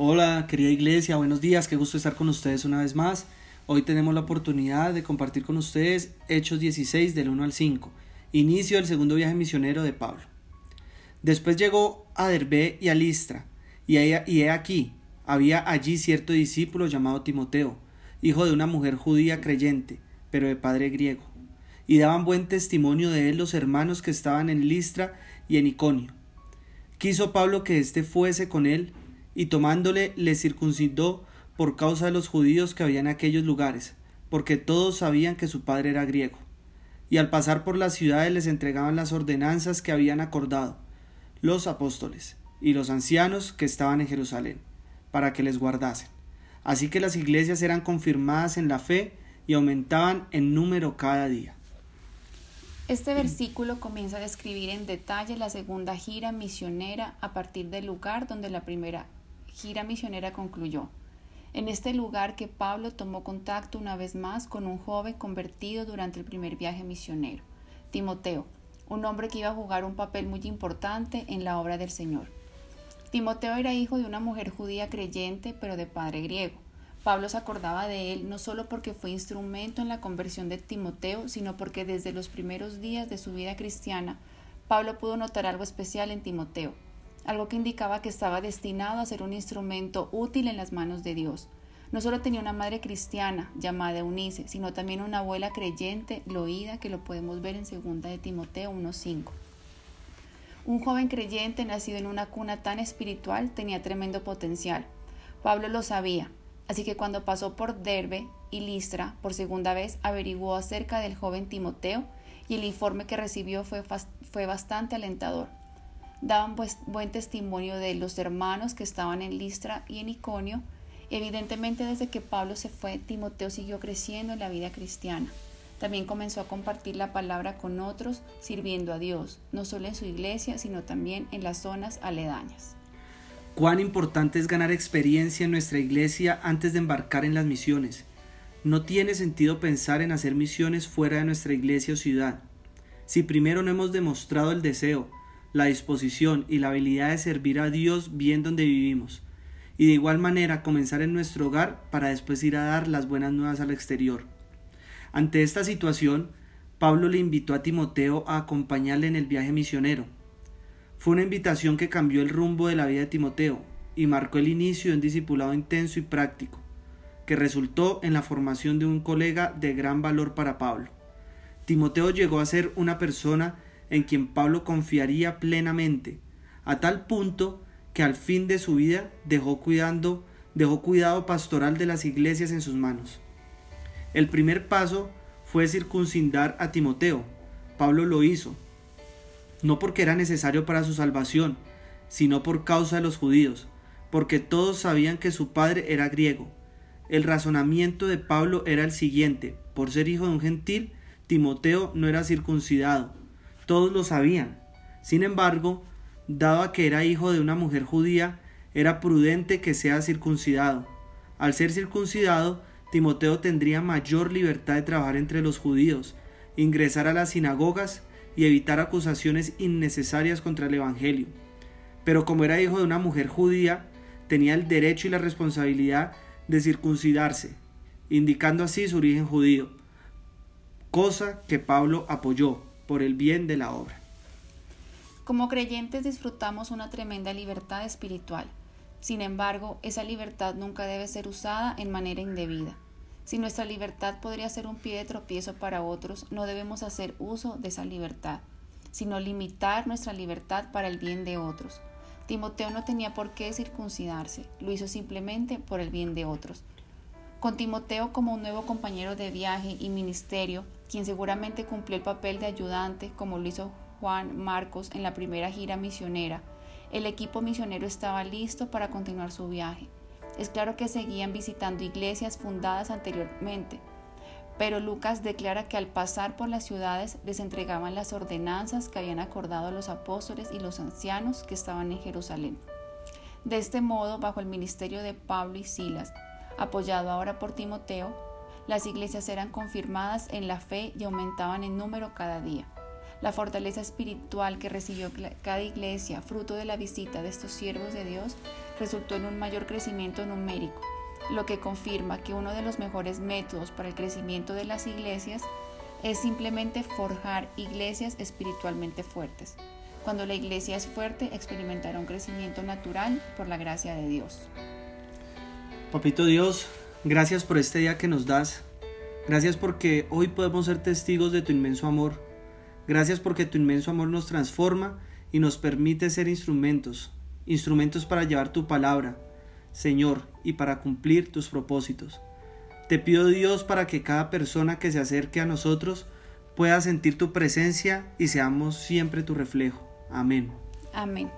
Hola, querida iglesia, buenos días, qué gusto estar con ustedes una vez más. Hoy tenemos la oportunidad de compartir con ustedes Hechos 16 del 1 al 5, inicio del segundo viaje misionero de Pablo. Después llegó a Derbe y a Listra, y he aquí, había allí cierto discípulo llamado Timoteo, hijo de una mujer judía creyente, pero de padre griego, y daban buen testimonio de él los hermanos que estaban en Listra y en Iconio. Quiso Pablo que éste fuese con él, y tomándole le circuncidó por causa de los judíos que había en aquellos lugares, porque todos sabían que su padre era griego. Y al pasar por las ciudades les entregaban las ordenanzas que habían acordado los apóstoles y los ancianos que estaban en Jerusalén, para que les guardasen. Así que las iglesias eran confirmadas en la fe y aumentaban en número cada día. Este versículo comienza a describir en detalle la segunda gira misionera a partir del lugar donde la primera gira misionera concluyó. En este lugar que Pablo tomó contacto una vez más con un joven convertido durante el primer viaje misionero, Timoteo, un hombre que iba a jugar un papel muy importante en la obra del Señor. Timoteo era hijo de una mujer judía creyente, pero de padre griego. Pablo se acordaba de él no solo porque fue instrumento en la conversión de Timoteo, sino porque desde los primeros días de su vida cristiana, Pablo pudo notar algo especial en Timoteo, algo que indicaba que estaba destinado a ser un instrumento útil en las manos de Dios. No solo tenía una madre cristiana llamada Eunice, sino también una abuela creyente, Loída, que lo podemos ver en 2 de Timoteo 1.5. Un joven creyente nacido en una cuna tan espiritual tenía tremendo potencial. Pablo lo sabía, así que cuando pasó por Derbe y Listra por segunda vez averiguó acerca del joven Timoteo y el informe que recibió fue, fue bastante alentador daban pues buen testimonio de los hermanos que estaban en Listra y en Iconio. Evidentemente desde que Pablo se fue, Timoteo siguió creciendo en la vida cristiana. También comenzó a compartir la palabra con otros, sirviendo a Dios, no solo en su iglesia, sino también en las zonas aledañas. Cuán importante es ganar experiencia en nuestra iglesia antes de embarcar en las misiones. No tiene sentido pensar en hacer misiones fuera de nuestra iglesia o ciudad. Si primero no hemos demostrado el deseo, la disposición y la habilidad de servir a Dios bien donde vivimos, y de igual manera comenzar en nuestro hogar para después ir a dar las buenas nuevas al exterior. Ante esta situación, Pablo le invitó a Timoteo a acompañarle en el viaje misionero. Fue una invitación que cambió el rumbo de la vida de Timoteo y marcó el inicio de un discipulado intenso y práctico, que resultó en la formación de un colega de gran valor para Pablo. Timoteo llegó a ser una persona en quien Pablo confiaría plenamente, a tal punto que al fin de su vida dejó cuidando, dejó cuidado pastoral de las iglesias en sus manos. El primer paso fue circuncidar a Timoteo. Pablo lo hizo, no porque era necesario para su salvación, sino por causa de los judíos, porque todos sabían que su padre era griego. El razonamiento de Pablo era el siguiente, por ser hijo de un gentil, Timoteo no era circuncidado, todos lo sabían. Sin embargo, dado que era hijo de una mujer judía, era prudente que sea circuncidado. Al ser circuncidado, Timoteo tendría mayor libertad de trabajar entre los judíos, ingresar a las sinagogas y evitar acusaciones innecesarias contra el Evangelio. Pero como era hijo de una mujer judía, tenía el derecho y la responsabilidad de circuncidarse, indicando así su origen judío, cosa que Pablo apoyó por el bien de la obra. Como creyentes disfrutamos una tremenda libertad espiritual. Sin embargo, esa libertad nunca debe ser usada en manera indebida. Si nuestra libertad podría ser un pie de tropiezo para otros, no debemos hacer uso de esa libertad, sino limitar nuestra libertad para el bien de otros. Timoteo no tenía por qué circuncidarse, lo hizo simplemente por el bien de otros. Con Timoteo como un nuevo compañero de viaje y ministerio, quien seguramente cumplió el papel de ayudante como lo hizo Juan Marcos en la primera gira misionera, el equipo misionero estaba listo para continuar su viaje. Es claro que seguían visitando iglesias fundadas anteriormente, pero Lucas declara que al pasar por las ciudades les entregaban las ordenanzas que habían acordado los apóstoles y los ancianos que estaban en Jerusalén. De este modo, bajo el ministerio de Pablo y Silas, apoyado ahora por Timoteo, las iglesias eran confirmadas en la fe y aumentaban en número cada día. La fortaleza espiritual que recibió cada iglesia, fruto de la visita de estos siervos de Dios, resultó en un mayor crecimiento numérico, lo que confirma que uno de los mejores métodos para el crecimiento de las iglesias es simplemente forjar iglesias espiritualmente fuertes. Cuando la iglesia es fuerte, experimentará un crecimiento natural por la gracia de Dios. Papito Dios, gracias por este día que nos das. Gracias porque hoy podemos ser testigos de tu inmenso amor Gracias porque tu inmenso amor nos transforma y nos permite ser instrumentos, instrumentos para llevar tu palabra, Señor, y para cumplir tus propósitos. Te pido Dios para que cada persona que se acerque a nosotros pueda sentir tu presencia y seamos siempre tu reflejo. Amén. Amén.